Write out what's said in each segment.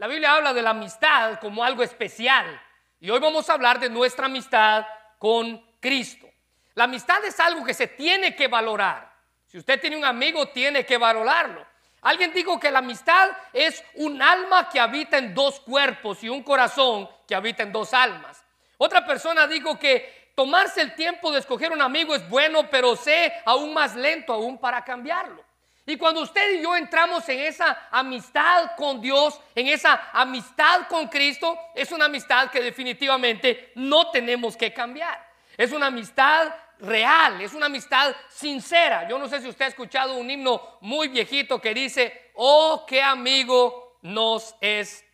La Biblia habla de la amistad como algo especial. Y hoy vamos a hablar de nuestra amistad con Cristo. La amistad es algo que se tiene que valorar. Si usted tiene un amigo, tiene que valorarlo. Alguien dijo que la amistad es un alma que habita en dos cuerpos y un corazón que habita en dos almas. Otra persona dijo que tomarse el tiempo de escoger un amigo es bueno, pero sé aún más lento aún para cambiarlo. Y cuando usted y yo entramos en esa amistad con Dios, en esa amistad con Cristo, es una amistad que definitivamente no tenemos que cambiar. Es una amistad real, es una amistad sincera. Yo no sé si usted ha escuchado un himno muy viejito que dice, oh, qué amigo nos es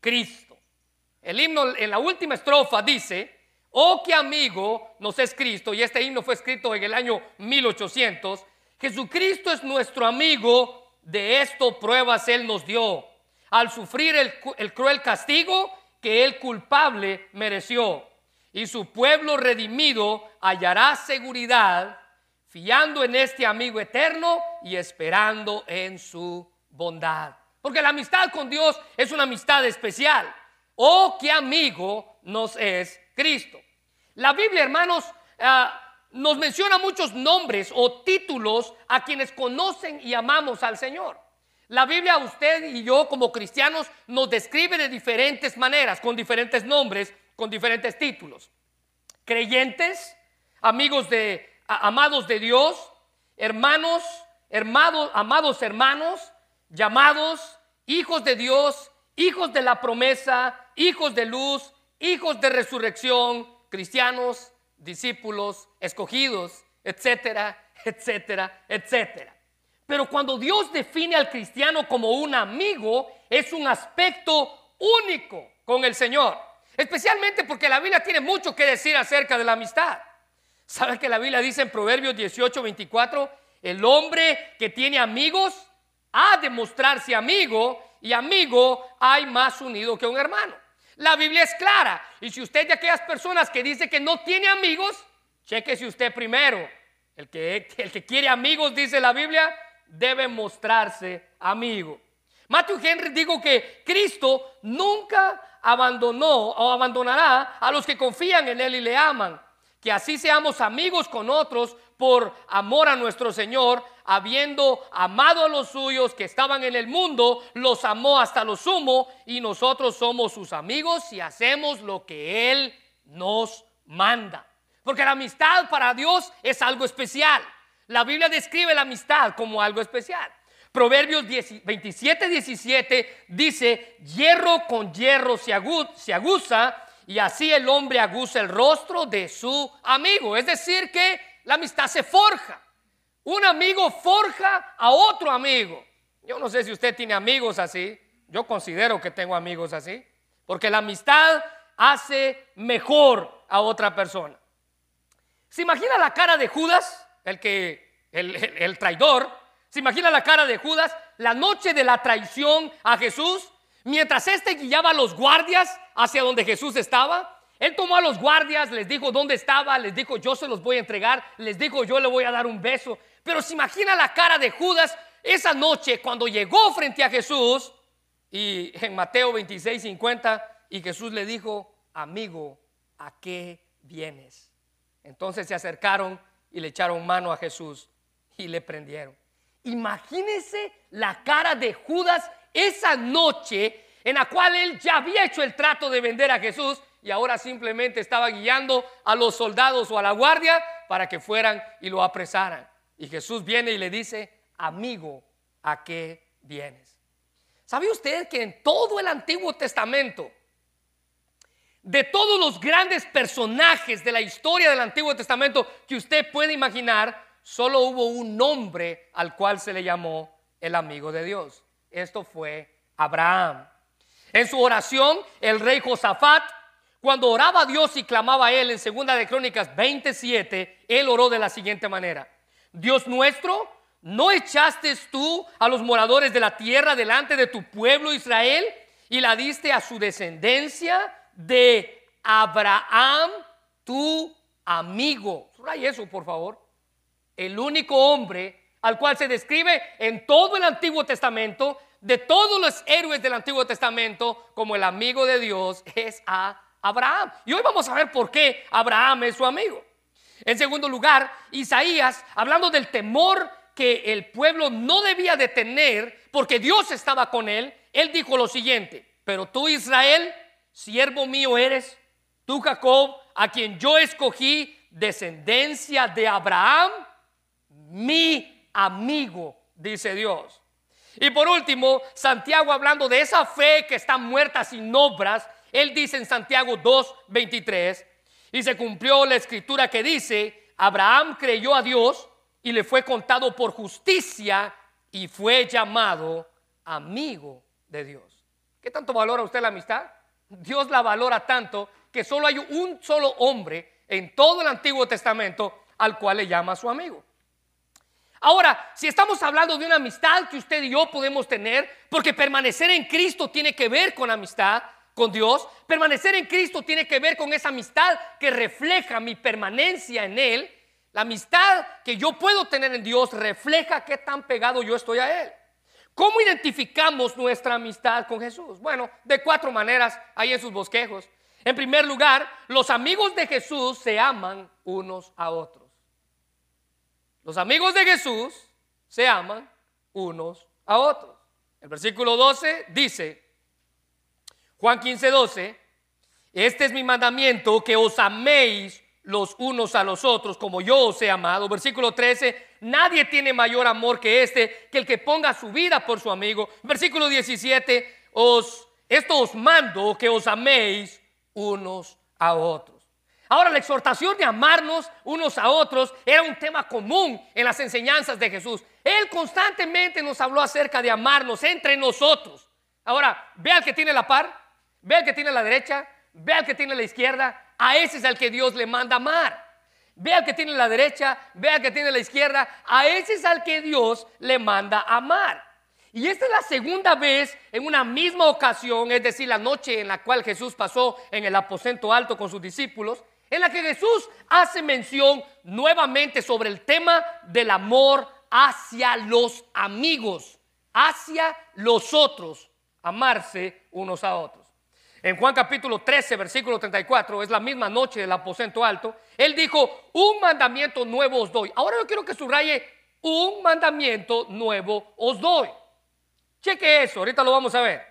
Cristo. El himno en la última estrofa dice, oh, qué amigo nos es Cristo, y este himno fue escrito en el año 1800. Jesucristo es nuestro amigo, de esto pruebas Él nos dio, al sufrir el, el cruel castigo que Él culpable mereció y su pueblo redimido hallará seguridad fiando en este amigo eterno y esperando en su bondad. Porque la amistad con Dios es una amistad especial. Oh, qué amigo nos es Cristo. La Biblia, hermanos, ah, nos menciona muchos nombres o títulos a quienes conocen y amamos al Señor. La Biblia, usted y yo como cristianos, nos describe de diferentes maneras, con diferentes nombres, con diferentes títulos. Creyentes, amigos de, amados de Dios, hermanos, hermanos, amados hermanos, llamados, hijos de Dios, hijos de la promesa, hijos de luz, hijos de resurrección, cristianos, discípulos, escogidos, etcétera, etcétera, etcétera. Pero cuando Dios define al cristiano como un amigo, es un aspecto único con el Señor. Especialmente porque la Biblia tiene mucho que decir acerca de la amistad. ¿Sabe que la Biblia dice en Proverbios 18, 24? El hombre que tiene amigos ha de mostrarse amigo y amigo hay más unido que un hermano. La Biblia es clara. Y si usted de aquellas personas que dice que no tiene amigos, chequese usted primero. El que, el que quiere amigos, dice la Biblia, debe mostrarse amigo. Matthew Henry dijo que Cristo nunca abandonó o abandonará a los que confían en Él y le aman. Que así seamos amigos con otros por amor a nuestro Señor, habiendo amado a los suyos que estaban en el mundo, los amó hasta lo sumo y nosotros somos sus amigos y hacemos lo que Él nos manda. Porque la amistad para Dios es algo especial. La Biblia describe la amistad como algo especial. Proverbios 27, 17 dice, hierro con hierro se, aguza y así el hombre aguza el rostro de su amigo. Es decir, que la amistad se forja. Un amigo forja a otro amigo. Yo no sé si usted tiene amigos así. Yo considero que tengo amigos así. Porque la amistad hace mejor a otra persona. ¿Se imagina la cara de Judas, el que el traidor? ¿Se imagina la cara de Judas la noche de la traición a Jesús? Mientras éste guiaba a los guardias hacia donde Jesús estaba, él tomó a los guardias, les dijo dónde estaba, les dijo yo se los voy a entregar, les dijo yo le voy a dar un beso. Pero se imagina la cara de Judas esa noche cuando llegó frente a Jesús y en Mateo 26, 50, y Jesús le dijo, amigo, ¿a qué vienes? Entonces se acercaron y le echaron mano a Jesús y le prendieron. Imagínese la cara de Judas esa noche en la cual él ya había hecho el trato de vender a Jesús y ahora simplemente estaba guiando a los soldados o a la guardia para que fueran y lo apresaran. Y Jesús viene y le dice, amigo, ¿a qué vienes? ¿Sabe usted que en todo el Antiguo Testamento, de todos los grandes personajes de la historia del Antiguo Testamento que usted puede imaginar, solo hubo un nombre al cual se le llamó el amigo de Dios. Esto fue Abraham. En su oración, el rey Josafat, cuando oraba a Dios y clamaba a él en segunda de Crónicas 27, él oró de la siguiente manera: Dios nuestro, ¿no echaste tú a los moradores de la tierra delante de tu pueblo Israel y la diste a su descendencia de Abraham, tu amigo? Subraya eso, por favor el único hombre al cual se describe en todo el Antiguo Testamento de todos los héroes del Antiguo Testamento como el amigo de Dios es a Abraham. Y hoy vamos a ver por qué Abraham es su amigo. En segundo lugar, Isaías, hablando del temor que el pueblo no debía de tener porque Dios estaba con él, él dijo lo siguiente, pero tú Israel, siervo mío eres, tú Jacob, a quien yo escogí, descendencia de Abraham, mi amigo, dice Dios. Y por último, Santiago hablando de esa fe que está muerta sin obras, él dice en Santiago 2:23, y se cumplió la escritura que dice, Abraham creyó a Dios y le fue contado por justicia y fue llamado amigo de Dios. ¿Qué tanto valora usted la amistad? Dios la valora tanto que solo hay un solo hombre en todo el Antiguo Testamento al cual le llama su amigo. Ahora, si estamos hablando de una amistad que usted y yo podemos tener, porque permanecer en Cristo tiene que ver con amistad con Dios, permanecer en Cristo tiene que ver con esa amistad que refleja mi permanencia en Él. La amistad que yo puedo tener en Dios refleja qué tan pegado yo estoy a Él. ¿Cómo identificamos nuestra amistad con Jesús? Bueno, de cuatro maneras ahí en sus bosquejos. En primer lugar, los amigos de Jesús se aman unos a otros. Los amigos de Jesús se aman unos a otros. El versículo 12 dice, Juan 15, 12, este es mi mandamiento, que os améis los unos a los otros como yo os he amado. Versículo 13, nadie tiene mayor amor que este, que el que ponga su vida por su amigo. Versículo 17, os, esto os mando que os améis unos a otros. Ahora, la exhortación de amarnos unos a otros era un tema común en las enseñanzas de Jesús. Él constantemente nos habló acerca de amarnos entre nosotros. Ahora, ve al que tiene la par, ve al que tiene la derecha, ve al que tiene la izquierda. A ese es al que Dios le manda amar. Ve al que tiene la derecha, ve al que tiene la izquierda. A ese es al que Dios le manda amar. Y esta es la segunda vez en una misma ocasión, es decir, la noche en la cual Jesús pasó en el aposento alto con sus discípulos en la que Jesús hace mención nuevamente sobre el tema del amor hacia los amigos, hacia los otros, amarse unos a otros. En Juan capítulo 13, versículo 34, es la misma noche del aposento alto, él dijo, un mandamiento nuevo os doy. Ahora yo quiero que subraye, un mandamiento nuevo os doy. Cheque eso, ahorita lo vamos a ver.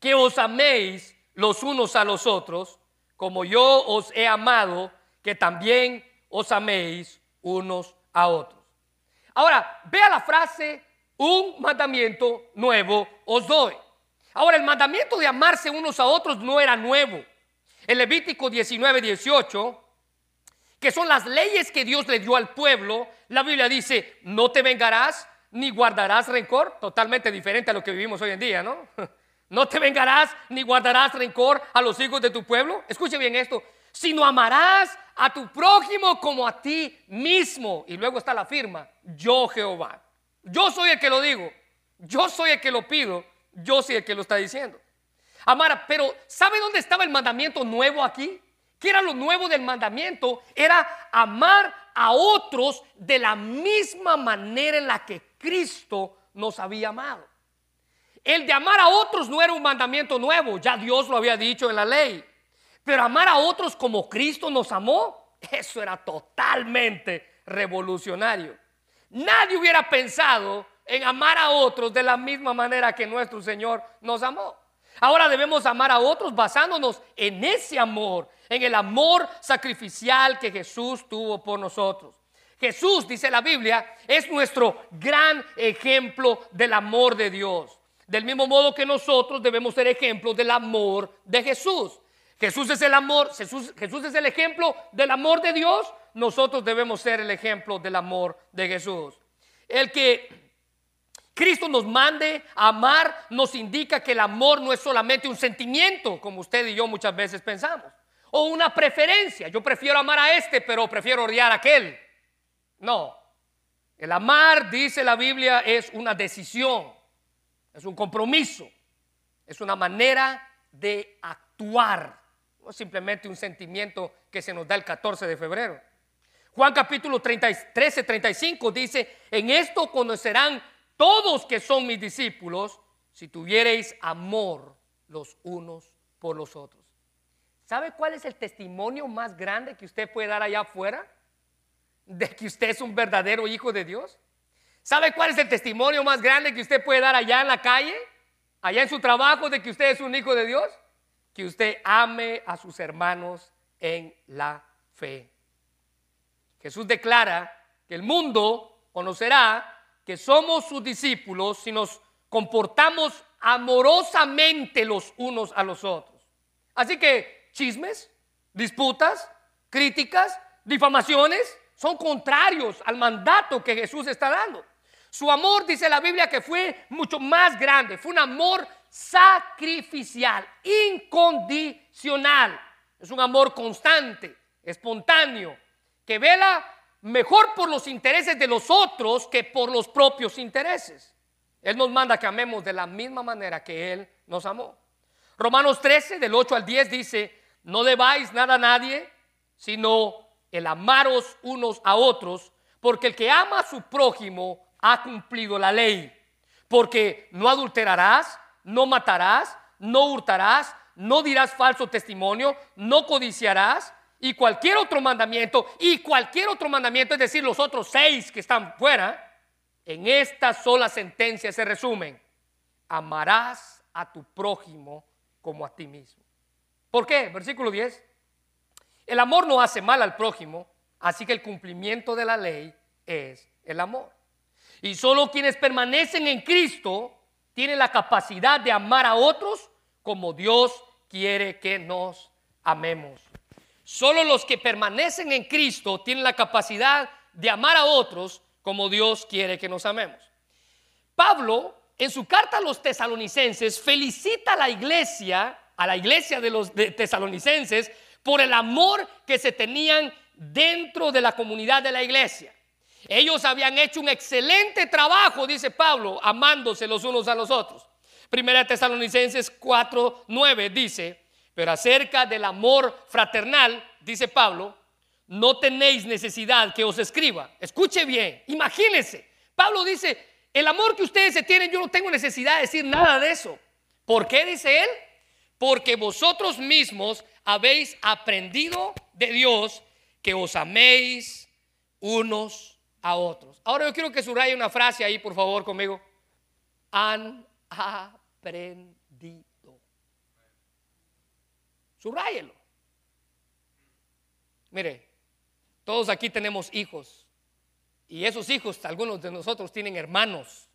Que os améis los unos a los otros como yo os he amado, que también os améis unos a otros. Ahora, vea la frase, un mandamiento nuevo os doy. Ahora, el mandamiento de amarse unos a otros no era nuevo. El Levítico 19, 18, que son las leyes que Dios le dio al pueblo, la Biblia dice, no te vengarás ni guardarás rencor, totalmente diferente a lo que vivimos hoy en día, ¿no? No te vengarás ni guardarás rencor a los hijos de tu pueblo. Escuche bien esto. Sino amarás a tu prójimo como a ti mismo. Y luego está la firma. Yo Jehová. Yo soy el que lo digo. Yo soy el que lo pido. Yo soy el que lo está diciendo. Amar, pero ¿sabe dónde estaba el mandamiento nuevo aquí? ¿Qué era lo nuevo del mandamiento? Era amar a otros de la misma manera en la que Cristo nos había amado. El de amar a otros no era un mandamiento nuevo, ya Dios lo había dicho en la ley. Pero amar a otros como Cristo nos amó, eso era totalmente revolucionario. Nadie hubiera pensado en amar a otros de la misma manera que nuestro Señor nos amó. Ahora debemos amar a otros basándonos en ese amor, en el amor sacrificial que Jesús tuvo por nosotros. Jesús, dice la Biblia, es nuestro gran ejemplo del amor de Dios. Del mismo modo que nosotros debemos ser ejemplos del amor de Jesús. Jesús es el amor, Jesús, Jesús es el ejemplo del amor de Dios. Nosotros debemos ser el ejemplo del amor de Jesús. El que Cristo nos mande a amar nos indica que el amor no es solamente un sentimiento, como usted y yo muchas veces pensamos, o una preferencia. Yo prefiero amar a este, pero prefiero odiar a aquel. No. El amar, dice la Biblia, es una decisión es un compromiso, es una manera de actuar, no simplemente un sentimiento que se nos da el 14 de febrero. Juan capítulo 13, 35 dice, en esto conocerán todos que son mis discípulos, si tuviereis amor los unos por los otros. ¿Sabe cuál es el testimonio más grande que usted puede dar allá afuera? De que usted es un verdadero hijo de Dios. ¿Sabe cuál es el testimonio más grande que usted puede dar allá en la calle? Allá en su trabajo de que usted es un hijo de Dios. Que usted ame a sus hermanos en la fe. Jesús declara que el mundo conocerá que somos sus discípulos si nos comportamos amorosamente los unos a los otros. Así que chismes, disputas, críticas, difamaciones son contrarios al mandato que Jesús está dando. Su amor, dice la Biblia, que fue mucho más grande, fue un amor sacrificial, incondicional. Es un amor constante, espontáneo, que vela mejor por los intereses de los otros que por los propios intereses. Él nos manda que amemos de la misma manera que Él nos amó. Romanos 13, del 8 al 10 dice, no debáis nada a nadie, sino el amaros unos a otros, porque el que ama a su prójimo ha cumplido la ley. Porque no adulterarás, no matarás, no hurtarás, no dirás falso testimonio, no codiciarás, y cualquier otro mandamiento, y cualquier otro mandamiento, es decir, los otros seis que están fuera, en esta sola sentencia se resumen. Amarás a tu prójimo como a ti mismo. ¿Por qué? Versículo 10. El amor no hace mal al prójimo, así que el cumplimiento de la ley es el amor. Y solo quienes permanecen en Cristo tienen la capacidad de amar a otros como Dios quiere que nos amemos. Solo los que permanecen en Cristo tienen la capacidad de amar a otros como Dios quiere que nos amemos. Pablo, en su carta a los tesalonicenses, felicita a la iglesia, a la iglesia de los tesalonicenses, por el amor que se tenían dentro de la comunidad de la iglesia. Ellos habían hecho un excelente trabajo, dice Pablo, amándose los unos a los otros. Primera Tesalonicenses 4, 9 dice, pero acerca del amor fraternal, dice Pablo, no tenéis necesidad que os escriba. Escuche bien, imagínense. Pablo dice, el amor que ustedes se tienen, yo no tengo necesidad de decir nada de eso. ¿Por qué dice él? Porque vosotros mismos habéis aprendido de Dios que os améis unos a otros. Ahora yo quiero que subraye una frase ahí, por favor, conmigo. Han aprendido. Subráyelo. Mire, todos aquí tenemos hijos. Y esos hijos, algunos de nosotros tienen hermanos.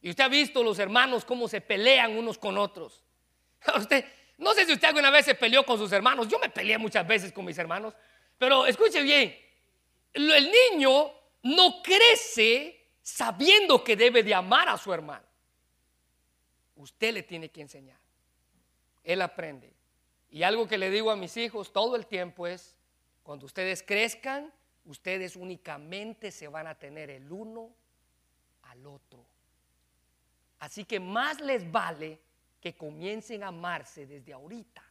Y usted ha visto los hermanos cómo se pelean unos con otros. Usted, no sé si usted alguna vez se peleó con sus hermanos. Yo me peleé muchas veces con mis hermanos. Pero escuche bien, el niño no crece sabiendo que debe de amar a su hermano. Usted le tiene que enseñar. Él aprende. Y algo que le digo a mis hijos todo el tiempo es, cuando ustedes crezcan, ustedes únicamente se van a tener el uno al otro. Así que más les vale que comiencen a amarse desde ahorita.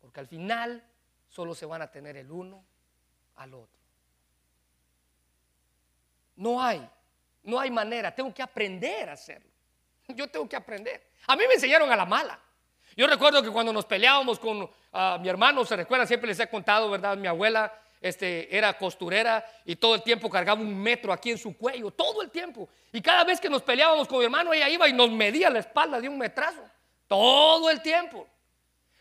Porque al final solo se van a tener el uno al otro. No hay, no hay manera, tengo que aprender a hacerlo. Yo tengo que aprender. A mí me enseñaron a la mala. Yo recuerdo que cuando nos peleábamos con ah, mi hermano, se recuerda, siempre les he contado, ¿verdad? Mi abuela este, era costurera y todo el tiempo cargaba un metro aquí en su cuello, todo el tiempo. Y cada vez que nos peleábamos con mi hermano, ella iba y nos medía la espalda de un metrazo, todo el tiempo.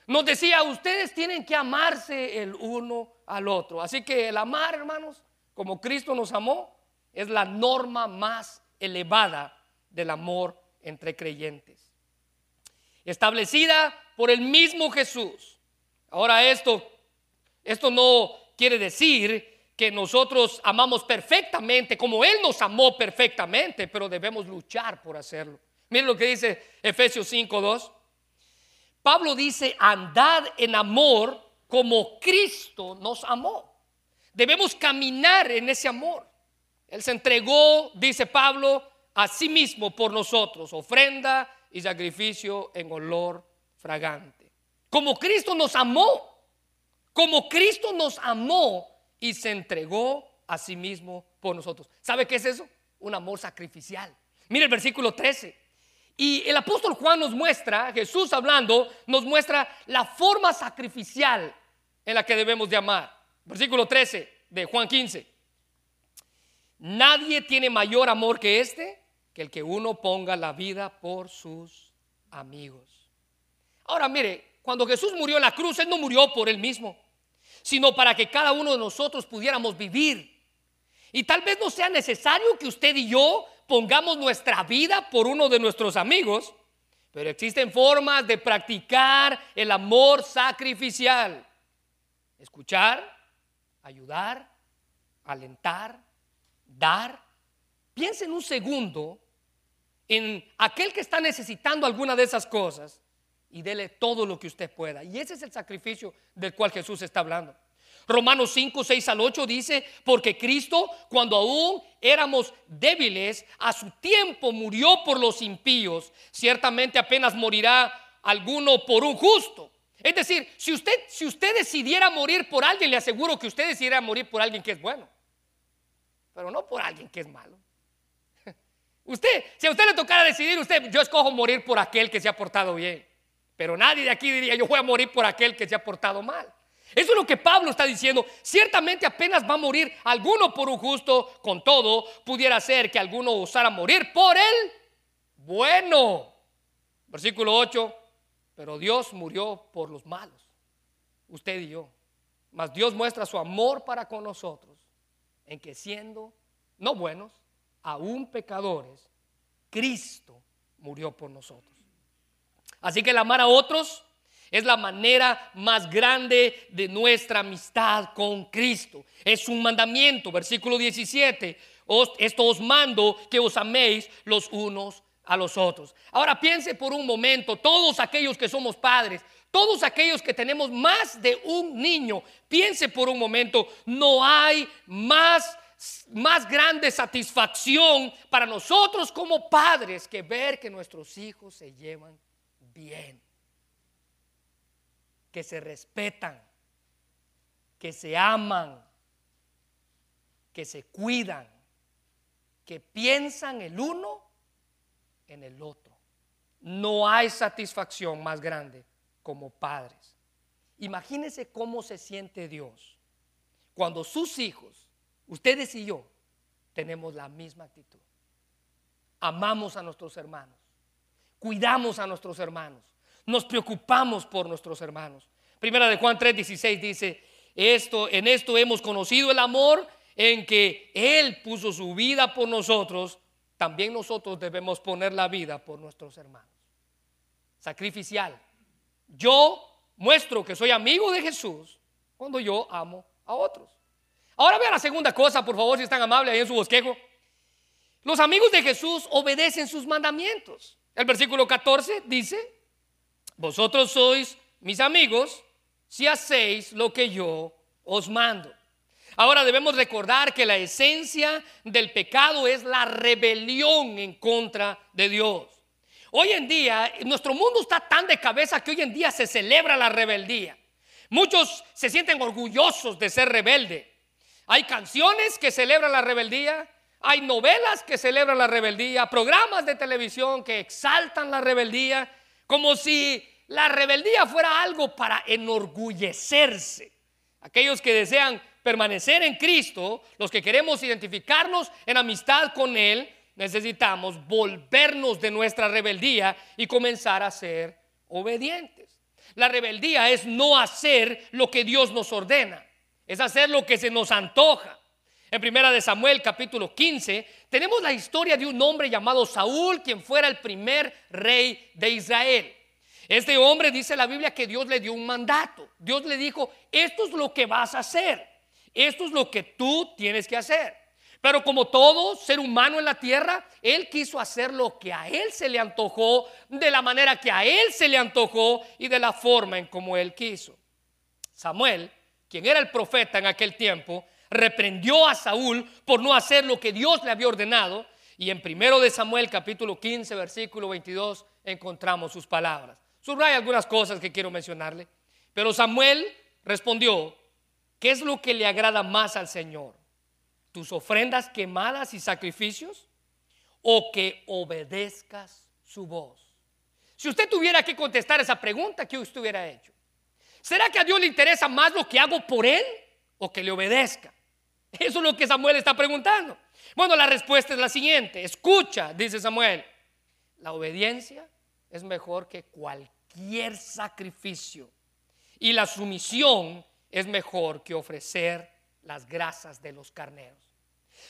Nos decía, ustedes tienen que amarse el uno al otro. Así que el amar, hermanos, como Cristo nos amó, es la norma más elevada del amor entre creyentes establecida por el mismo Jesús. Ahora esto, esto no quiere decir que nosotros amamos perfectamente como Él nos amó perfectamente, pero debemos luchar por hacerlo. Miren lo que dice Efesios 5.2. Pablo dice, andad en amor como Cristo nos amó. Debemos caminar en ese amor. Él se entregó, dice Pablo, a sí mismo por nosotros, ofrenda y sacrificio en olor fragante. Como Cristo nos amó, como Cristo nos amó y se entregó a sí mismo por nosotros. ¿Sabe qué es eso? un amor sacrificial. Mire el versículo 13. Y el apóstol Juan nos muestra, Jesús hablando, nos muestra la forma sacrificial en la que debemos de amar. Versículo 13 de Juan 15. Nadie tiene mayor amor que este, que el que uno ponga la vida por sus amigos. Ahora mire, cuando Jesús murió en la cruz, Él no murió por Él mismo, sino para que cada uno de nosotros pudiéramos vivir. Y tal vez no sea necesario que usted y yo pongamos nuestra vida por uno de nuestros amigos, pero existen formas de practicar el amor sacrificial. Escuchar, ayudar, alentar, dar. Piense en un segundo en aquel que está necesitando alguna de esas cosas y dele todo lo que usted pueda. Y ese es el sacrificio del cual Jesús está hablando. Romanos 5, 6 al 8 dice, porque Cristo, cuando aún éramos débiles, a su tiempo murió por los impíos. Ciertamente apenas morirá alguno por un justo. Es decir, si usted, si usted decidiera morir por alguien, le aseguro que usted decidiera morir por alguien que es bueno, pero no por alguien que es malo. Usted, si a usted le tocara decidir, usted, yo escojo morir por aquel que se ha portado bien. Pero nadie de aquí diría, yo voy a morir por aquel que se ha portado mal. Eso es lo que Pablo está diciendo. Ciertamente apenas va a morir alguno por un justo, con todo, pudiera ser que alguno osara morir por él. Bueno, versículo 8, pero Dios murió por los malos, usted y yo. Mas Dios muestra su amor para con nosotros en que siendo no buenos, aún pecadores, Cristo murió por nosotros. Así que el amar a otros es la manera más grande de nuestra amistad con Cristo. Es un mandamiento, versículo 17. esto os mando que os améis los unos a los otros. Ahora piense por un momento, todos aquellos que somos padres, todos aquellos que tenemos más de un niño, piense por un momento, no hay más más grande satisfacción para nosotros como padres que ver que nuestros hijos se llevan bien, que se respetan, que se aman, que se cuidan, que piensan el uno en el otro. No hay satisfacción más grande como padres. Imagínense cómo se siente Dios cuando sus hijos, ustedes y yo, tenemos la misma actitud. Amamos a nuestros hermanos cuidamos a nuestros hermanos, nos preocupamos por nuestros hermanos. Primera de Juan 3:16 dice, esto en esto hemos conocido el amor en que él puso su vida por nosotros, también nosotros debemos poner la vida por nuestros hermanos. Sacrificial. Yo muestro que soy amigo de Jesús cuando yo amo a otros. Ahora vea la segunda cosa, por favor, si están amables ahí en su bosquejo. Los amigos de Jesús obedecen sus mandamientos. El versículo 14 dice, vosotros sois mis amigos si hacéis lo que yo os mando. Ahora debemos recordar que la esencia del pecado es la rebelión en contra de Dios. Hoy en día, nuestro mundo está tan de cabeza que hoy en día se celebra la rebeldía. Muchos se sienten orgullosos de ser rebelde. Hay canciones que celebran la rebeldía, hay novelas que celebran la rebeldía, programas de televisión que exaltan la rebeldía, como si la rebeldía fuera algo para enorgullecerse. Aquellos que desean permanecer en Cristo, los que queremos identificarnos en amistad con Él, necesitamos volvernos de nuestra rebeldía y comenzar a ser obedientes. La rebeldía es no hacer lo que Dios nos ordena, es hacer lo que se nos antoja. En primera de Samuel capítulo 15 tenemos la historia de un hombre llamado Saúl, quien fuera el primer rey de Israel. Este hombre dice la Biblia que Dios le dio un mandato. Dios le dijo, esto es lo que vas a hacer. Esto es lo que tú tienes que hacer. Pero como todo ser humano en la tierra, él quiso hacer lo que a él se le antojó, de la manera que a él se le antojó y de la forma en como él quiso. Samuel, quien era el profeta en aquel tiempo, reprendió a Saúl por no hacer lo que Dios le había ordenado. Y en primero de Samuel capítulo 15 versículo 22 encontramos sus palabras. Subraya algunas cosas que quiero mencionarle. Pero Samuel respondió, ¿qué es lo que le agrada más al Señor? ¿Tus ofrendas quemadas y sacrificios? o que obedezcas su voz. Si usted tuviera que contestar esa pregunta, ¿qué usted hubiera hecho? ¿Será que a Dios le interesa más lo que hago por Él o que le obedezca? Eso es lo que Samuel está preguntando. Bueno, la respuesta es la siguiente. Escucha, dice Samuel. La obediencia es mejor que cualquier sacrificio. Y la sumisión es mejor que ofrecer las grasas de los carneros.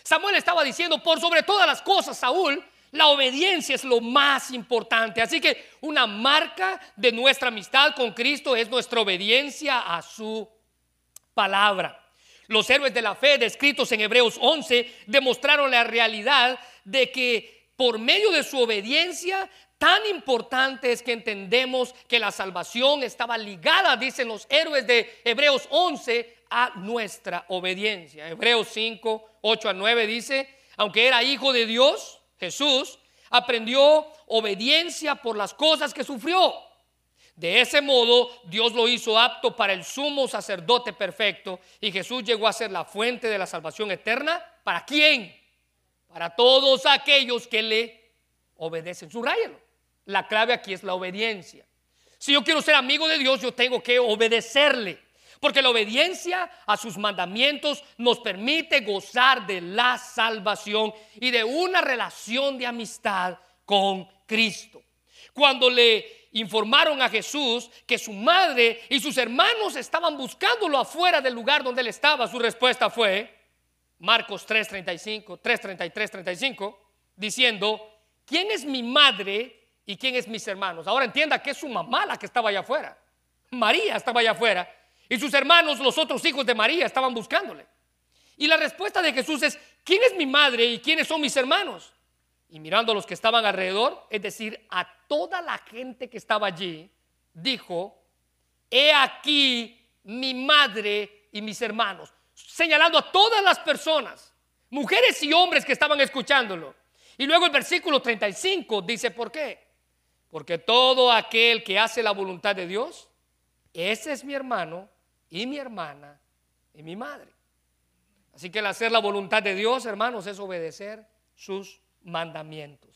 Samuel estaba diciendo, por sobre todas las cosas, Saúl, la obediencia es lo más importante. Así que una marca de nuestra amistad con Cristo es nuestra obediencia a su palabra. Los héroes de la fe descritos en Hebreos 11 demostraron la realidad de que por medio de su obediencia tan importante es que entendemos que la salvación estaba ligada, dicen los héroes de Hebreos 11, a nuestra obediencia. Hebreos 5, 8 a 9 dice, aunque era hijo de Dios, Jesús aprendió obediencia por las cosas que sufrió. De ese modo, Dios lo hizo apto para el sumo sacerdote perfecto y Jesús llegó a ser la fuente de la salvación eterna. ¿Para quién? Para todos aquellos que le obedecen. Subrayelo. La clave aquí es la obediencia. Si yo quiero ser amigo de Dios, yo tengo que obedecerle. Porque la obediencia a sus mandamientos nos permite gozar de la salvación y de una relación de amistad con Cristo. Cuando le informaron a Jesús que su madre y sus hermanos estaban buscándolo afuera del lugar donde él estaba, su respuesta fue, Marcos 3:35, 3:33, 35, diciendo, ¿quién es mi madre y quién es mis hermanos? Ahora entienda que es su mamá la que estaba allá afuera. María estaba allá afuera y sus hermanos, los otros hijos de María, estaban buscándole. Y la respuesta de Jesús es, ¿quién es mi madre y quiénes son mis hermanos? Y mirando a los que estaban alrededor, es decir, a toda la gente que estaba allí, dijo, he aquí mi madre y mis hermanos, señalando a todas las personas, mujeres y hombres que estaban escuchándolo. Y luego el versículo 35 dice, ¿por qué? Porque todo aquel que hace la voluntad de Dios, ese es mi hermano y mi hermana y mi madre. Así que el hacer la voluntad de Dios, hermanos, es obedecer sus mandamientos.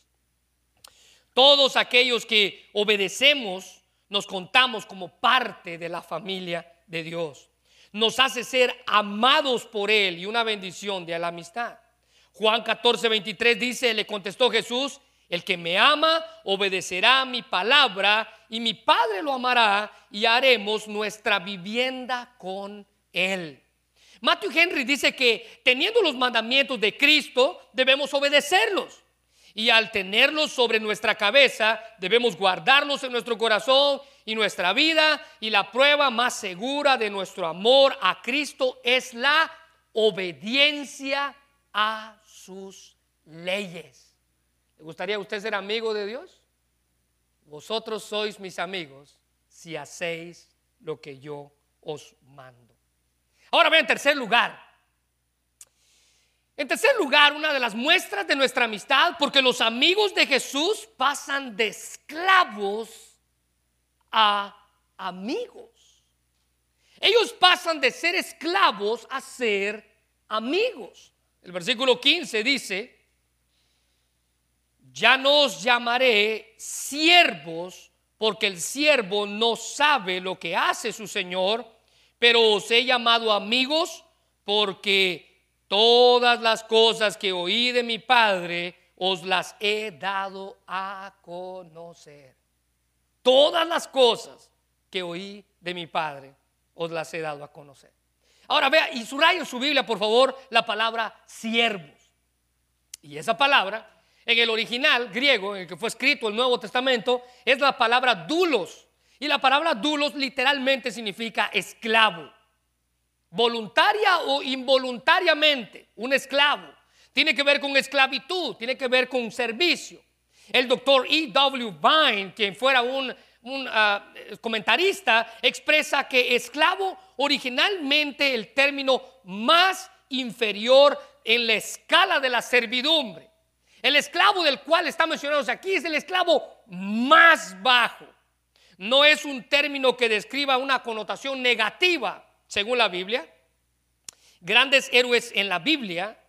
Todos aquellos que obedecemos nos contamos como parte de la familia de Dios. Nos hace ser amados por Él y una bendición de la amistad. Juan 14, 23 dice, le contestó Jesús, el que me ama obedecerá mi palabra y mi Padre lo amará y haremos nuestra vivienda con él. Matthew Henry dice que teniendo los mandamientos de Cristo debemos obedecerlos. Y al tenerlos sobre nuestra cabeza debemos guardarlos en nuestro corazón y nuestra vida. Y la prueba más segura de nuestro amor a Cristo es la obediencia a sus leyes. ¿Le gustaría usted ser amigo de Dios? Vosotros sois mis amigos si hacéis lo que yo os mando. Ahora ve en tercer lugar. En tercer lugar, una de las muestras de nuestra amistad, porque los amigos de Jesús pasan de esclavos a amigos. Ellos pasan de ser esclavos a ser amigos. El versículo 15 dice, ya no os llamaré siervos, porque el siervo no sabe lo que hace su Señor, pero os he llamado amigos, porque todas las cosas que oí de mi Padre os las he dado a conocer. Todas las cosas que oí de mi Padre os las he dado a conocer. Ahora vea, y subraya en su Biblia, por favor, la palabra siervos. Y esa palabra en el original griego, en el que fue escrito el Nuevo Testamento, es la palabra dulos. Y la palabra dulos literalmente significa esclavo. Voluntaria o involuntariamente, un esclavo. Tiene que ver con esclavitud, tiene que ver con servicio. El doctor E. W. Vine, quien fuera un, ah, comentarista, expresa que esclavo originalmente el término más inferior en la escala de la servidumbre. El esclavo del cual está mencionado aquí es el esclavo más bajo. No es un término que describa una connotación negativa, según la Biblia. Grandes héroes en la Biblia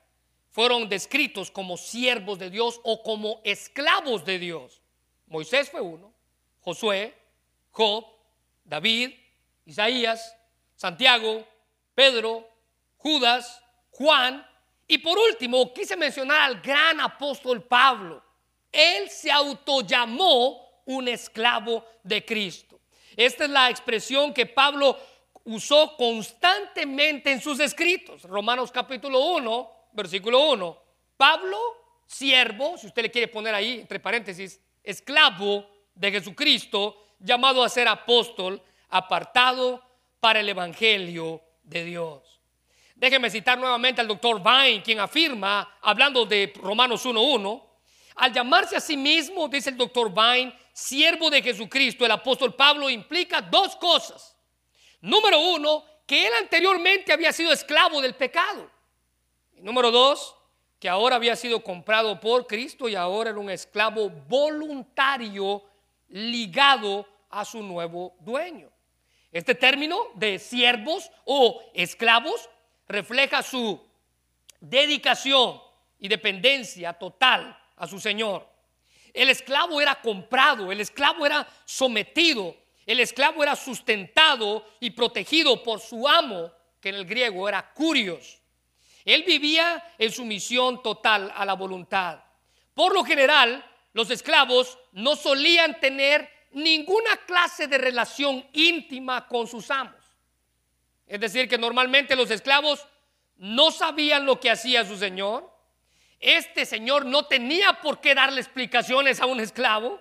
fueron descritos como siervos de Dios o como esclavos de Dios. Moisés fue uno, Josué, Job, David, Isaías, Santiago, Pedro, Judas, Juan y por último quise mencionar al gran apóstol Pablo. Él se autollamó un esclavo de Cristo. Esta es la expresión que Pablo usó constantemente en sus escritos. Romanos capítulo 1, versículo 1. Pablo, siervo, si usted le quiere poner ahí entre paréntesis, esclavo de Jesucristo, llamado a ser apóstol, apartado para el Evangelio de Dios. Déjeme citar nuevamente al doctor Vine, quien afirma, hablando de Romanos 1.1, al llamarse a sí mismo, dice el doctor Vine, siervo de Jesucristo, el apóstol Pablo implica dos cosas. Número uno, que él anteriormente había sido esclavo del pecado. Y número dos, que ahora había sido comprado por Cristo y ahora era un esclavo voluntario ligado a su nuevo dueño. Este término de siervos o esclavos refleja su dedicación y dependencia total a su Señor. El esclavo era comprado, el esclavo era sometido, el esclavo era sustentado y protegido por su amo, que en el griego era curios. Él vivía en sumisión total a la voluntad. Por lo general, los esclavos no solían tener ninguna clase de relación íntima con sus amos. Es decir, que normalmente los esclavos no sabían lo que hacía su señor, este señor no tenía por qué darle explicaciones a un esclavo,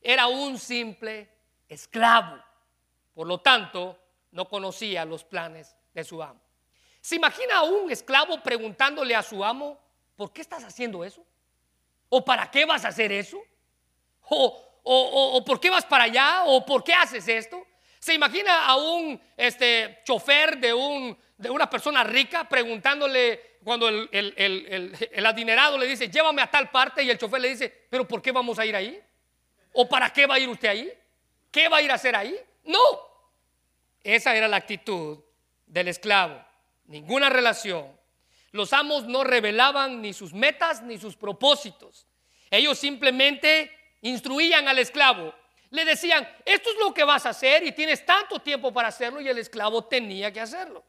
era un simple esclavo. Por lo tanto, no conocía los planes de su amo. ¿Se imagina a un esclavo preguntándole a su amo, ¿por qué estás haciendo eso? ¿O para qué vas a hacer eso? ¿O, por qué vas para allá? ¿O por qué haces esto? ¿Se imagina a un este, chofer de, un, de una persona rica preguntándole cuando el, adinerado le dice, llévame a tal parte y el chofer le dice, pero ¿por qué vamos a ir ahí? ¿O para qué va a ir usted ahí? ¿Qué va a ir a hacer ahí? No. Esa era la actitud del esclavo. Ninguna relación. Los amos no revelaban ni sus metas ni sus propósitos. Ellos simplemente instruían al esclavo. Le decían, esto es lo que vas a hacer y tienes tanto tiempo para hacerlo y el esclavo tenía que hacerlo.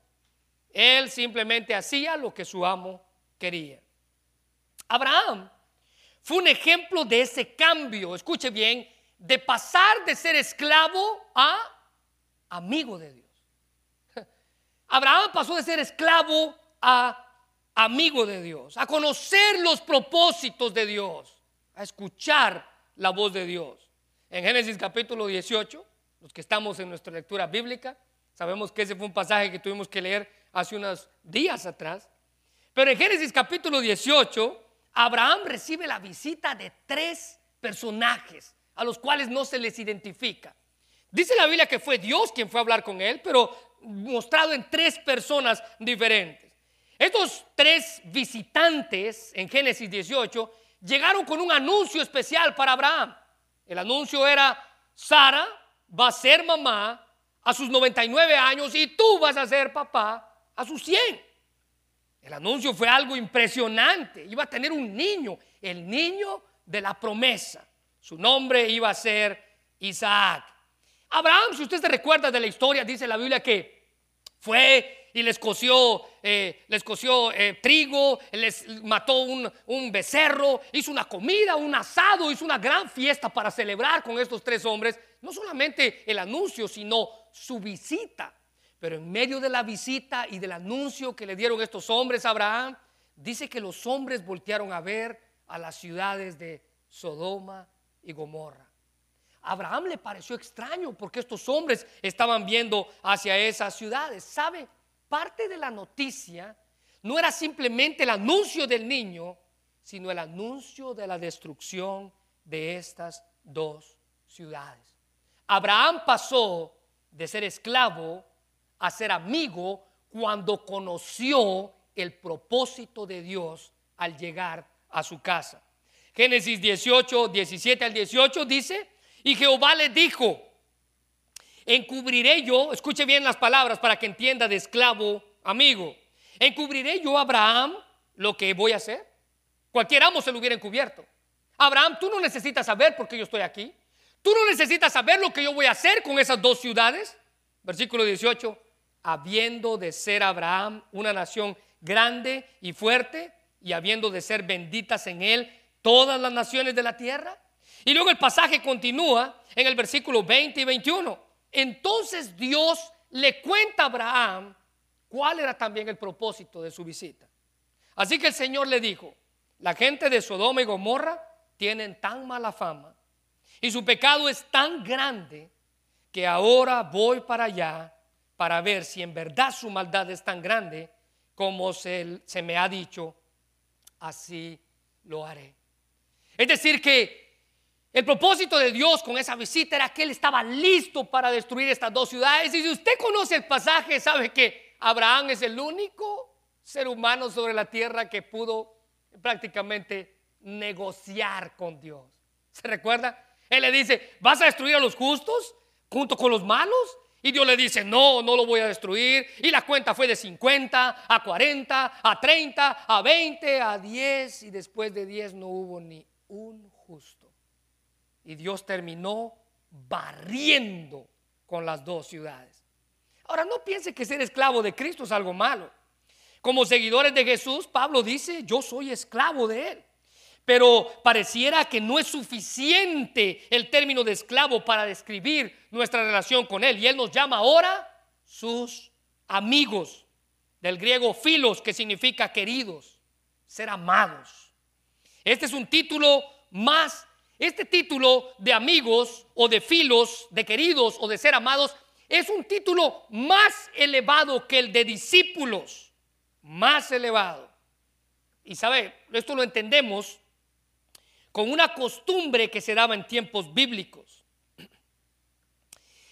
Él simplemente hacía lo que su amo quería. Abraham fue un ejemplo de ese cambio, escuche bien, de pasar de ser esclavo a amigo de Dios. Abraham pasó de ser esclavo a amigo de Dios, a conocer los propósitos de Dios, a escuchar la voz de Dios. En Génesis capítulo 18, los que estamos en nuestra lectura bíblica, sabemos que ese fue un pasaje que tuvimos que leer hace unos días atrás. Pero en Génesis capítulo 18, Abraham recibe la visita de tres personajes a los cuales no se les identifica. Dice la Biblia que fue Dios quien fue a hablar con él, pero mostrado en tres personas diferentes. Estos tres visitantes en Génesis 18 llegaron con un anuncio especial para Abraham. El anuncio era, Sara va a ser mamá a sus 99 años y tú vas a ser papá a sus 100. El anuncio fue algo impresionante. Iba a tener un niño, el niño de la promesa. Su nombre iba a ser Isaac. Abraham, si usted se recuerda de la historia, dice la Biblia que fue y les coció, eh, les coció eh, trigo, les mató un, un becerro, hizo una comida, un asado, hizo una gran fiesta para celebrar con estos tres hombres. No solamente el anuncio, sino su visita. Pero en medio de la visita y del anuncio que le dieron estos hombres a Abraham, dice que los hombres voltearon a ver a las ciudades de Sodoma y Gomorra. A Abraham le pareció extraño porque estos hombres estaban viendo hacia esas ciudades. ¿Sabe? Parte de la noticia no era simplemente el anuncio del niño, sino el anuncio de la destrucción de estas dos ciudades. Abraham pasó de ser esclavo a ser amigo cuando conoció el propósito de Dios al llegar a su casa. Génesis 18, 17 al 18 dice, y Jehová le dijo, encubriré yo, escuche bien las palabras para que entienda de esclavo amigo, encubriré yo a Abraham lo que voy a hacer? Cualquier amo se lo hubiera encubierto. Abraham, tú no necesitas saber por qué yo estoy aquí. Tú no necesitas saber lo que yo voy a hacer con esas dos ciudades. Versículo 18, habiendo de ser Abraham una nación grande y fuerte y habiendo de ser benditas en él todas las naciones de la tierra. Y luego el pasaje continúa en el versículo 20 y 21. Entonces Dios le cuenta a Abraham cuál era también el propósito de su visita. Así que el Señor le dijo, la gente de Sodoma y Gomorra tienen tan mala fama y su pecado es tan grande que ahora voy para allá para ver si en verdad su maldad es tan grande como se, me ha dicho, así lo haré. Es decir, que el propósito de Dios con esa visita era que Él estaba listo para destruir estas dos ciudades. Y si usted conoce el pasaje, sabe que Abraham es el único ser humano sobre la tierra que pudo prácticamente negociar con Dios. ¿Se recuerda? Él le dice, ¿vas a destruir a los justos junto con los malos? Y Dios le dice, no, no lo voy a destruir. Y la cuenta fue de 50 a 40, a 30, a 20, a 10. Y después de 10 no hubo ni un justo. Y Dios terminó barriendo con las dos ciudades. Ahora, no piense que ser esclavo de Cristo es algo malo. Como seguidores de Jesús, Pablo dice, yo soy esclavo de Él. Pero pareciera que no es suficiente el término de esclavo para describir nuestra relación con Él. Y Él nos llama ahora sus amigos, del griego filos, que significa queridos, ser amados. Este es un título más, este título de amigos o de filos, de queridos o de ser amados, es un título más elevado que el de discípulos, más elevado. Y sabe, esto lo entendemos con una costumbre que se daba en tiempos bíblicos.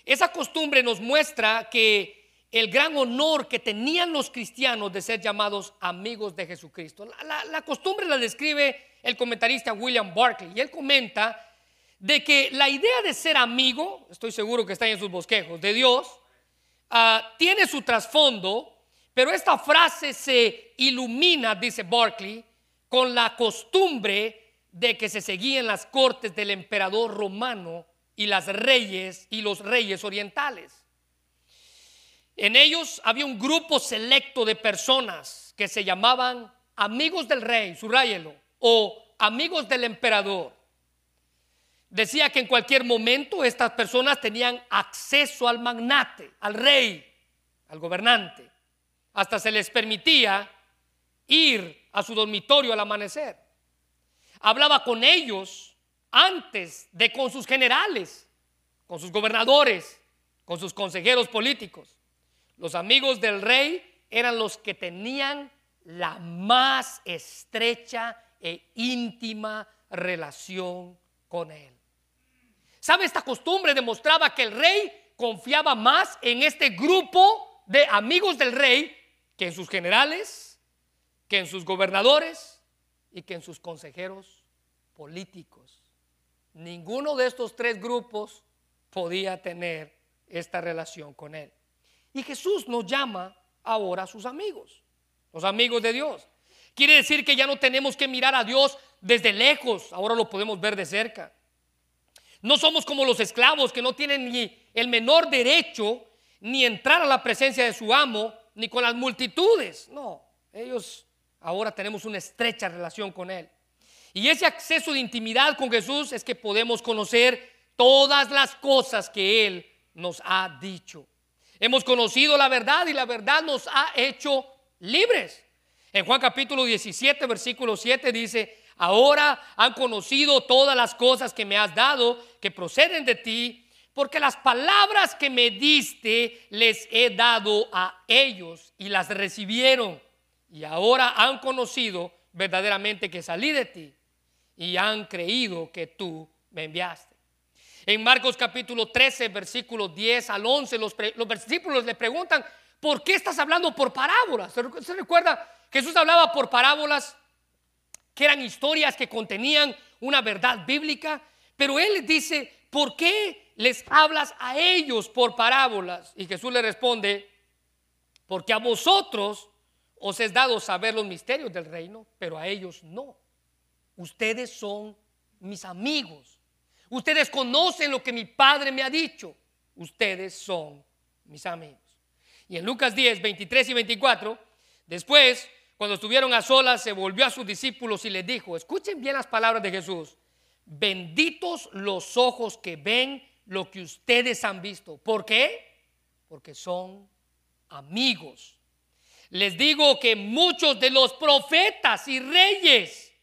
Esa costumbre nos muestra que el gran honor que tenían los cristianos de ser llamados amigos de Jesucristo. La, costumbre la describe el comentarista William Barclay y él comenta de que la idea de ser amigo, estoy seguro que está en sus bosquejos, de Dios, ah, tiene su trasfondo, pero esta frase se ilumina, dice Barclay, con la costumbre de que se seguían las cortes del emperador romano y las reyes y los reyes orientales. En ellos había un grupo selecto de personas que se llamaban amigos del rey, subrayelo, o amigos del emperador. Decía que en cualquier momento estas personas tenían acceso al magnate, al rey, al gobernante. Hasta se les permitía ir a su dormitorio al amanecer hablaba con ellos antes de con sus generales, con sus gobernadores, con sus consejeros políticos. Los amigos del rey eran los que tenían la más estrecha e íntima relación con él. ¿Sabe? Esta costumbre demostraba que el rey confiaba más en este grupo de amigos del rey que en sus generales, que en sus gobernadores, y que en sus consejeros políticos. Ninguno de estos tres grupos podía tener esta relación con él. Y Jesús nos llama ahora a sus amigos, los amigos de Dios. Quiere decir que ya no tenemos que mirar a Dios desde lejos, ahora lo podemos ver de cerca. No somos como los esclavos que no tienen ni el menor derecho ni entrar a la presencia de su amo, ni con las multitudes. No, ellos ahora tenemos una estrecha relación con Él. Y ese acceso de intimidad con Jesús es que podemos conocer todas las cosas que Él nos ha dicho. Hemos conocido la verdad y la verdad nos ha hecho libres. En Juan capítulo 17, versículo 7 dice, ahora han conocido todas las cosas que me has dado, que proceden de ti, porque las palabras que me diste les he dado a ellos y las recibieron y ahora han conocido verdaderamente que salí de ti y han creído que tú me enviaste. En Marcos capítulo 13, versículos 10 al 11, los, los versículos le preguntan, ¿por qué estás hablando por parábolas? ¿Se recuerda? Jesús hablaba por parábolas que eran historias que contenían una verdad bíblica, pero él les dice, ¿por qué les hablas a ellos por parábolas? Y Jesús le responde, porque a vosotros os es dado saber los misterios del reino, pero a ellos no. Ustedes son mis amigos. Ustedes conocen lo que mi Padre me ha dicho. Ustedes son mis amigos. Y en Lucas 10, 23 y 24, después, cuando estuvieron a solas, se volvió a sus discípulos y les dijo, escuchen bien las palabras de Jesús, benditos los ojos que ven lo que ustedes han visto. ¿Por qué? Porque son amigos. Les digo que muchos de los profetas y reyes,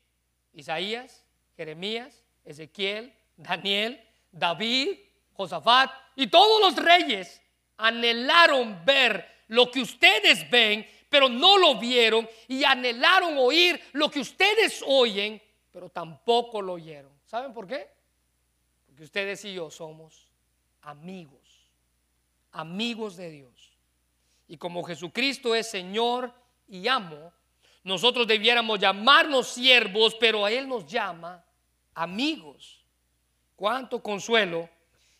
Isaías, Jeremías, Ezequiel, Daniel, David, Josafat y todos los reyes anhelaron ver lo que ustedes ven, pero no lo vieron, y anhelaron oír lo que ustedes oyen, pero tampoco lo oyeron. ¿Saben por qué? Porque ustedes y yo somos amigos, amigos de Dios. Y como Jesucristo es Señor y amo, nosotros debiéramos llamarnos siervos, pero a Él nos llama amigos. Cuánto consuelo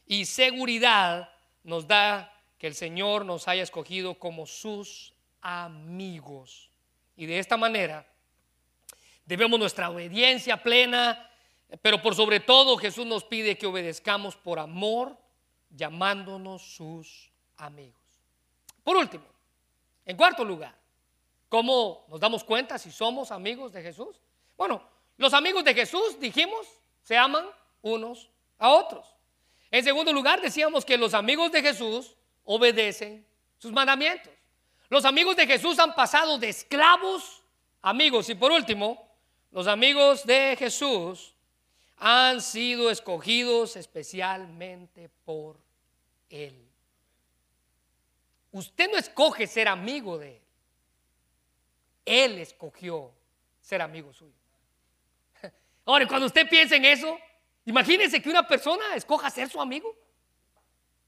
y seguridad nos da que el Señor nos haya escogido como sus amigos. Y de esta manera debemos nuestra obediencia plena, pero por sobre todo Jesús nos pide que obedezcamos por amor, llamándonos sus amigos. Por último, en cuarto lugar, ¿cómo nos damos cuenta si somos amigos de Jesús? Bueno, los amigos de Jesús, dijimos, se aman unos a otros. En segundo lugar, decíamos que los amigos de Jesús obedecen sus mandamientos. Los amigos de Jesús han pasado de esclavos amigos. Y por último, los amigos de Jesús han sido escogidos especialmente por Él. Usted no escoge ser amigo de Él. Él escogió ser amigo suyo. Ahora, cuando usted piensa en eso, imagínese que una persona escoja ser su amigo.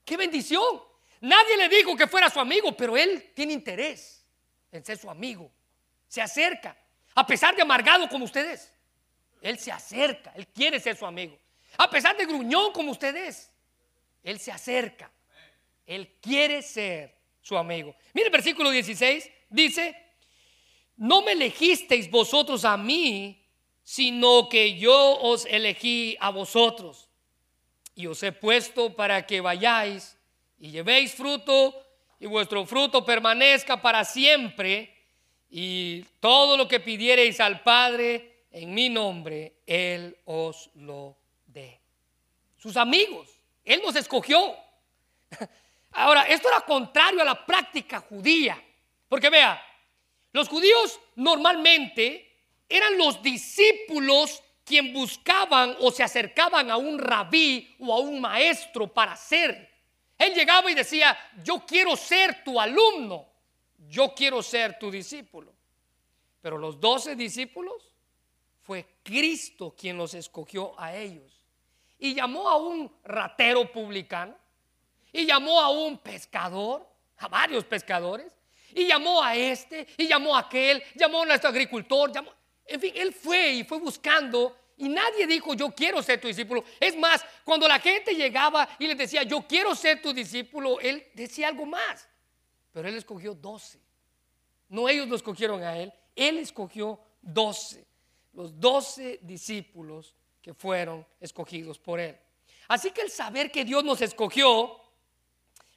¡Qué bendición! Nadie le dijo que fuera su amigo, pero él tiene interés en ser su amigo. Se acerca, a pesar de amargado como ustedes. Él se acerca, él quiere ser su amigo. A pesar de gruñón como ustedes, él se acerca. Él quiere ser su amigo. Mire el versículo 16, dice, no me elegisteis vosotros a mí, sino que yo os elegí a vosotros. Y os he puesto para que vayáis y llevéis fruto y vuestro fruto permanezca para siempre y todo lo que pidiereis al Padre en mi nombre, Él os lo dé. Sus amigos, Él nos escogió. Ahora, esto era contrario a la práctica judía, porque vea, los judíos normalmente eran los discípulos quien buscaban o se acercaban a un rabí o a un maestro para ser él llegaba y decía, yo quiero ser tu alumno, yo quiero ser tu discípulo. Pero los doce discípulos fue Cristo quien los escogió a ellos. Y llamó a un ratero publicano, y llamó a un pescador, a varios pescadores, y llamó a este, y llamó a aquel, llamó a nuestro agricultor, llamó, en fin, él fue y fue buscando y nadie dijo, yo quiero ser tu discípulo. Es más, cuando la gente llegaba y le decía, yo quiero ser tu discípulo, él decía algo más. Pero él escogió doce. No ellos lo escogieron a él, él escogió doce. Los doce discípulos que fueron escogidos por él. Así que el saber que Dios nos escogió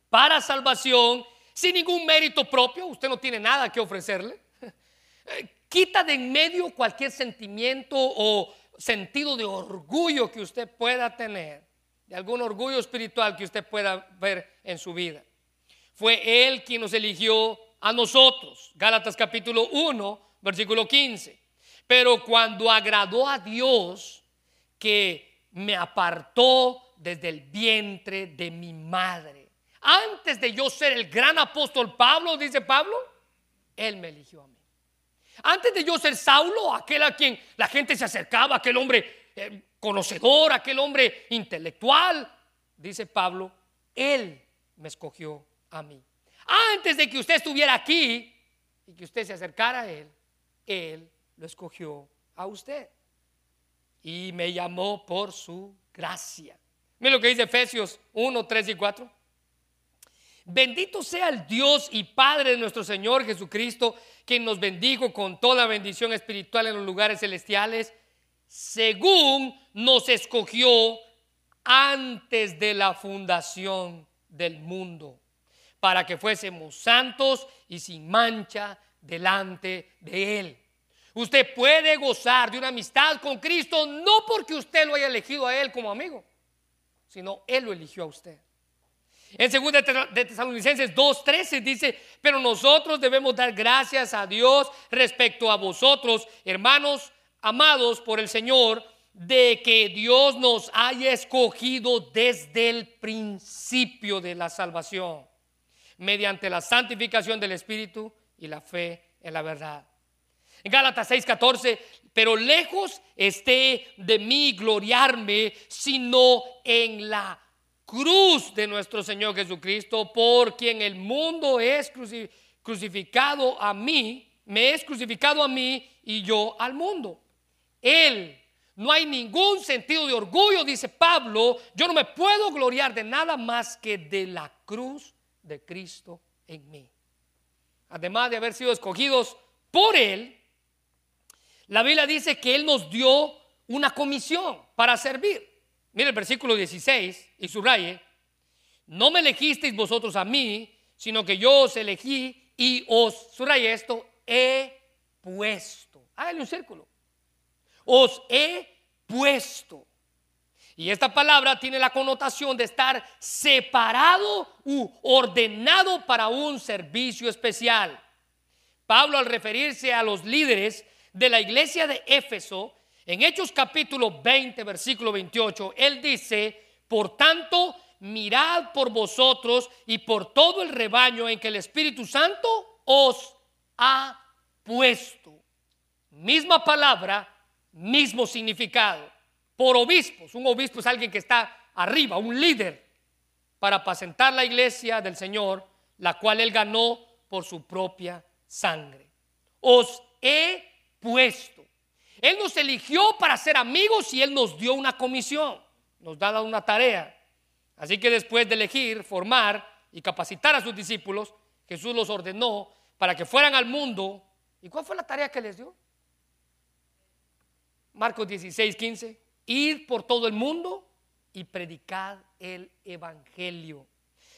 para salvación, sin ningún mérito propio, usted no tiene nada que ofrecerle, quita de en medio cualquier sentimiento o sentido de orgullo que usted pueda tener, de algún orgullo espiritual que usted pueda ver en su vida. Fue Él quien nos eligió a nosotros. Gálatas capítulo 1, versículo 15. Pero cuando agradó a Dios que me apartó desde el vientre de mi madre. Antes de yo ser el gran apóstol Pablo, dice Pablo, Él me eligió a mí. Antes de yo ser Saulo, aquel a quien la gente se acercaba, aquel hombre eh, conocedor, aquel hombre intelectual, dice Pablo, Él me escogió a mí. Antes de que usted estuviera aquí y que usted se acercara a Él, Él lo escogió a usted. Y me llamó por su gracia. Mira lo que dice Efesios 1, 3 y 4. Bendito sea el Dios y Padre de nuestro Señor Jesucristo, quien nos bendijo con toda bendición espiritual en los lugares celestiales, según nos escogió antes de la fundación del mundo, para que fuésemos santos y sin mancha delante de Él. Usted puede gozar de una amistad con Cristo no porque usted lo haya elegido a Él como amigo, sino Él lo eligió a usted. En 2 de Tesalonicenses 2:13 dice, pero nosotros debemos dar gracias a Dios respecto a vosotros, hermanos amados por el Señor, de que Dios nos haya escogido desde el principio de la salvación, mediante la santificación del Espíritu y la fe en la verdad. En Gálatas 6:14, pero lejos esté de mí gloriarme, sino en la cruz de nuestro Señor Jesucristo, por quien el mundo es crucificado a mí, me es crucificado a mí y yo al mundo. Él, no hay ningún sentido de orgullo, dice Pablo, yo no me puedo gloriar de nada más que de la cruz de Cristo en mí. Además de haber sido escogidos por Él, la Biblia dice que Él nos dio una comisión para servir. Mire el versículo 16 y subraye, no me elegisteis vosotros a mí, sino que yo os elegí y os, subraye esto, he puesto. Hágale un círculo. Os he puesto. Y esta palabra tiene la connotación de estar separado u ordenado para un servicio especial. Pablo al referirse a los líderes de la iglesia de Éfeso, en Hechos capítulo 20, versículo 28, él dice, por tanto, mirad por vosotros y por todo el rebaño en que el Espíritu Santo os ha puesto. Misma palabra, mismo significado. Por obispos, un obispo es alguien que está arriba, un líder, para apacentar la iglesia del Señor, la cual él ganó por su propia sangre. Os he puesto. Él nos eligió para ser amigos y Él nos dio una comisión, nos da una tarea. Así que después de elegir, formar y capacitar a sus discípulos, Jesús los ordenó para que fueran al mundo. ¿Y cuál fue la tarea que les dio? Marcos 16, 15. Ir por todo el mundo y predicar el Evangelio.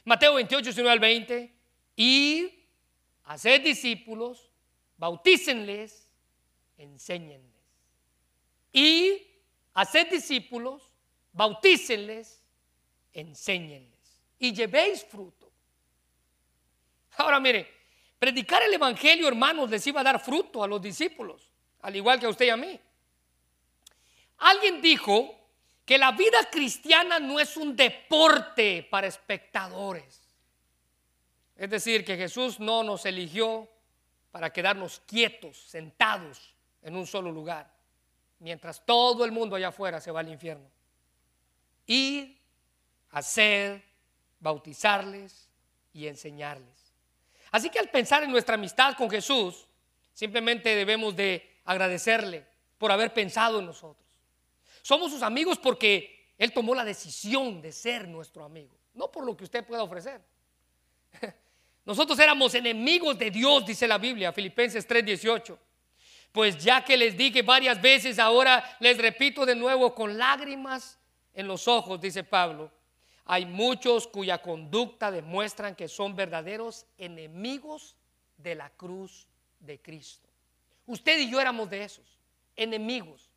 Mateo 28, 19 al 20. Ir, hacer discípulos, bautícenles, enséñenles y haced discípulos, bautícenles, enséñenles y llevéis fruto. Ahora mire, predicar el Evangelio, hermanos, les iba a dar fruto a los discípulos, al igual que a usted y a mí. Alguien dijo que la vida cristiana no es un deporte para espectadores. Es decir, que Jesús no nos eligió para quedarnos quietos, sentados en un solo lugar mientras todo el mundo allá afuera se va al infierno. Ir, hacer, bautizarles y enseñarles. Así que al pensar en nuestra amistad con Jesús, simplemente debemos de agradecerle por haber pensado en nosotros. Somos sus amigos porque Él tomó la decisión de ser nuestro amigo, no por lo que usted pueda ofrecer. Nosotros éramos enemigos de Dios, dice la Biblia, Filipenses 3:18. Pues ya que les dije varias veces, ahora les repito de nuevo con lágrimas en los ojos, dice Pablo. Hay muchos cuya conducta demuestran que son verdaderos enemigos de la cruz de Cristo. Usted y yo éramos de esos, enemigos.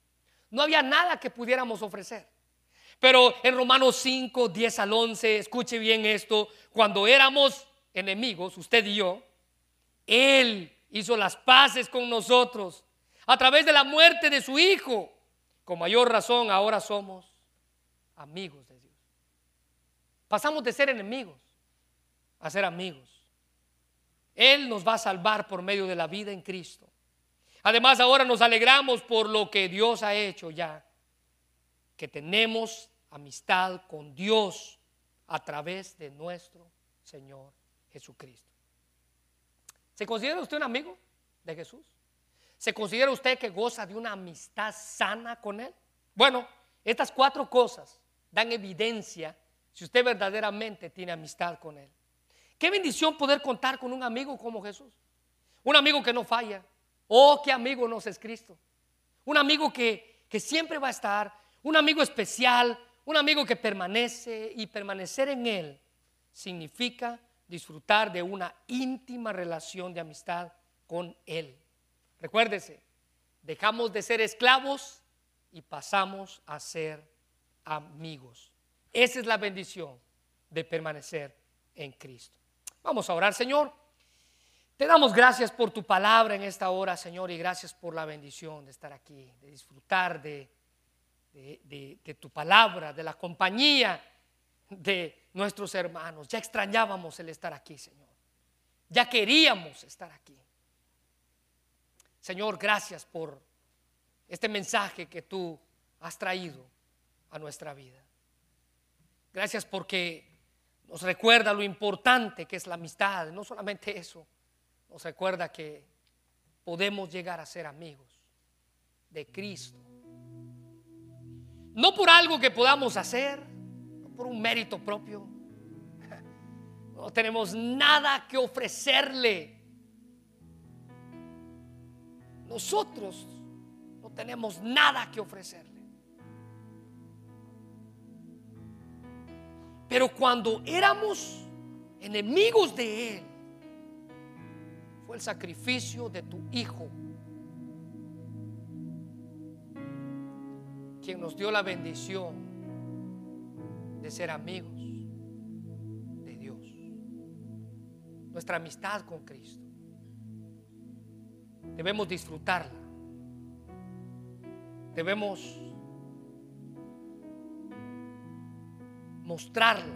No había nada que pudiéramos ofrecer. Pero en Romanos 5, 10 al 11, escuche bien esto, cuando éramos enemigos, usted y yo, Él hizo las paces con nosotros a través de la muerte de su Hijo. Con mayor razón ahora somos amigos de Dios. Pasamos de ser enemigos a ser amigos. Él nos va a salvar por medio de la vida en Cristo. Además ahora nos alegramos por lo que Dios ha hecho ya, que tenemos amistad con Dios a través de nuestro Señor Jesucristo. ¿Se considera usted un amigo de Jesús? ¿Se considera usted que goza de una amistad sana con Él? Bueno, estas cuatro cosas dan evidencia si usted verdaderamente tiene amistad con Él. Qué bendición poder contar con un amigo como Jesús. Un amigo que no falla. Oh, qué amigo nos es Cristo. Un amigo que, que siempre va a estar. Un amigo especial. Un amigo que permanece y permanecer en Él significa disfrutar de una íntima relación de amistad con Él. Recuérdese, dejamos de ser esclavos y pasamos a ser amigos. Esa es la bendición de permanecer en Cristo. Vamos a orar, Señor. Te damos gracias por tu palabra en esta hora, Señor, y gracias por la bendición de estar aquí, de disfrutar de, de, tu palabra, de la compañía de nuestros hermanos. Ya extrañábamos el estar aquí, Señor. Ya queríamos estar aquí. Señor, gracias por este mensaje que tú has traído a nuestra vida. Gracias porque nos recuerda lo importante que es la amistad. No solamente eso, nos recuerda que podemos llegar a ser amigos de Cristo. No por algo que podamos hacer, no por un mérito propio. No tenemos nada que ofrecerle. Nosotros no tenemos nada que ofrecerle. Pero cuando éramos enemigos de Él, fue el sacrificio de tu Hijo quien nos dio la bendición de ser amigos de Dios. Nuestra amistad con Cristo. Debemos disfrutarla. Debemos mostrarla.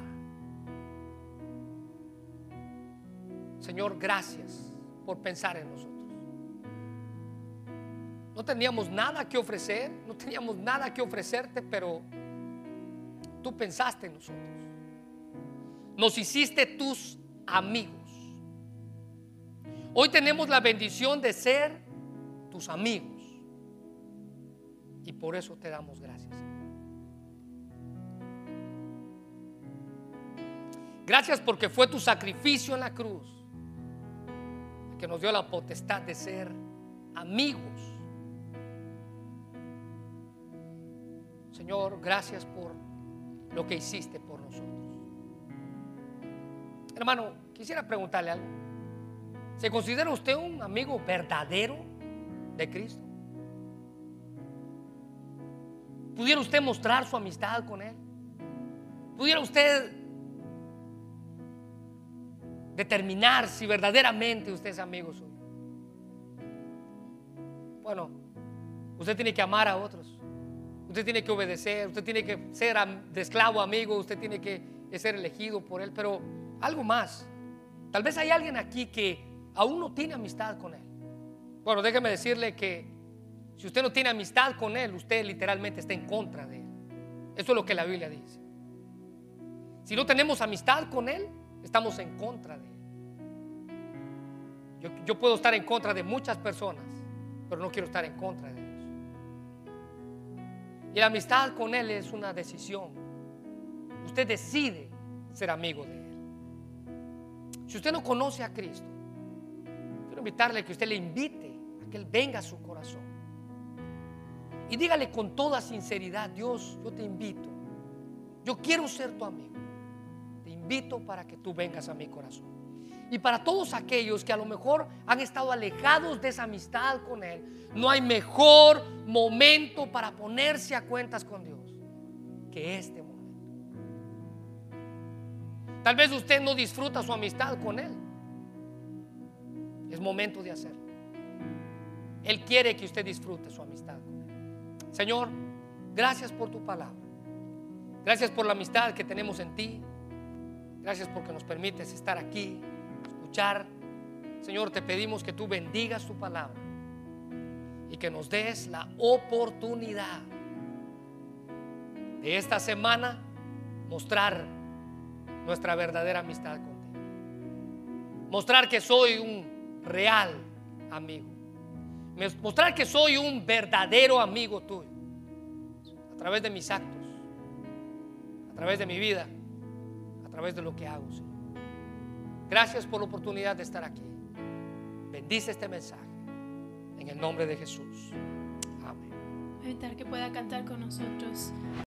Señor, gracias por pensar en nosotros. No teníamos nada que ofrecer, no teníamos nada que ofrecerte, pero tú pensaste en nosotros. Nos hiciste tus amigos. Hoy tenemos la bendición de ser tus amigos. Y por eso te damos gracias. Gracias porque fue tu sacrificio en la cruz que nos dio la potestad de ser amigos. Señor, gracias por lo que hiciste por nosotros. Hermano, quisiera preguntarle algo. ¿Se considera usted un amigo verdadero de Cristo? ¿Pudiera usted mostrar su amistad con Él? ¿Pudiera usted determinar si verdaderamente usted es amigo suyo. Bueno, usted tiene que amar a otros. Usted tiene que obedecer, usted tiene que ser de esclavo amigo, usted tiene que ser elegido por él, pero algo más. Tal vez hay alguien aquí que aún no tiene amistad con él. Bueno, déjeme decirle que si usted no tiene amistad con él, usted literalmente está en contra de él. Eso es lo que la Biblia dice. Si no tenemos amistad con él, estamos en contra de él. Yo, puedo estar en contra de muchas personas, pero no quiero estar en contra de Dios. Y la amistad con Él es una decisión. Usted decide ser amigo de Él. Si usted no conoce a Cristo, invitarle que usted le invite a que Él venga a su corazón. Y dígale con toda sinceridad, Dios, yo te invito. Yo quiero ser tu amigo. Te invito para que tú vengas a mi corazón. Y para todos aquellos que a lo mejor han estado alejados de esa amistad con Él, no hay mejor momento para ponerse a cuentas con Dios que este momento. Tal vez usted no disfruta su amistad con Él. Es momento de hacerlo. Él quiere que usted disfrute su amistad con Él. Señor, gracias por tu palabra. Gracias por la amistad que tenemos en ti. Gracias porque nos permites estar aquí Señor, te pedimos que tú bendigas tu palabra y que nos des la oportunidad de esta semana mostrar nuestra verdadera amistad contigo. Mostrar que soy un real amigo. Mostrar que soy un verdadero amigo tuyo. A través de mis actos. A través de mi vida. A través de lo que hago. Gracias por la oportunidad de estar aquí. Bendice este mensaje. En el nombre de Jesús. Amén. Que pueda cantar con nosotros.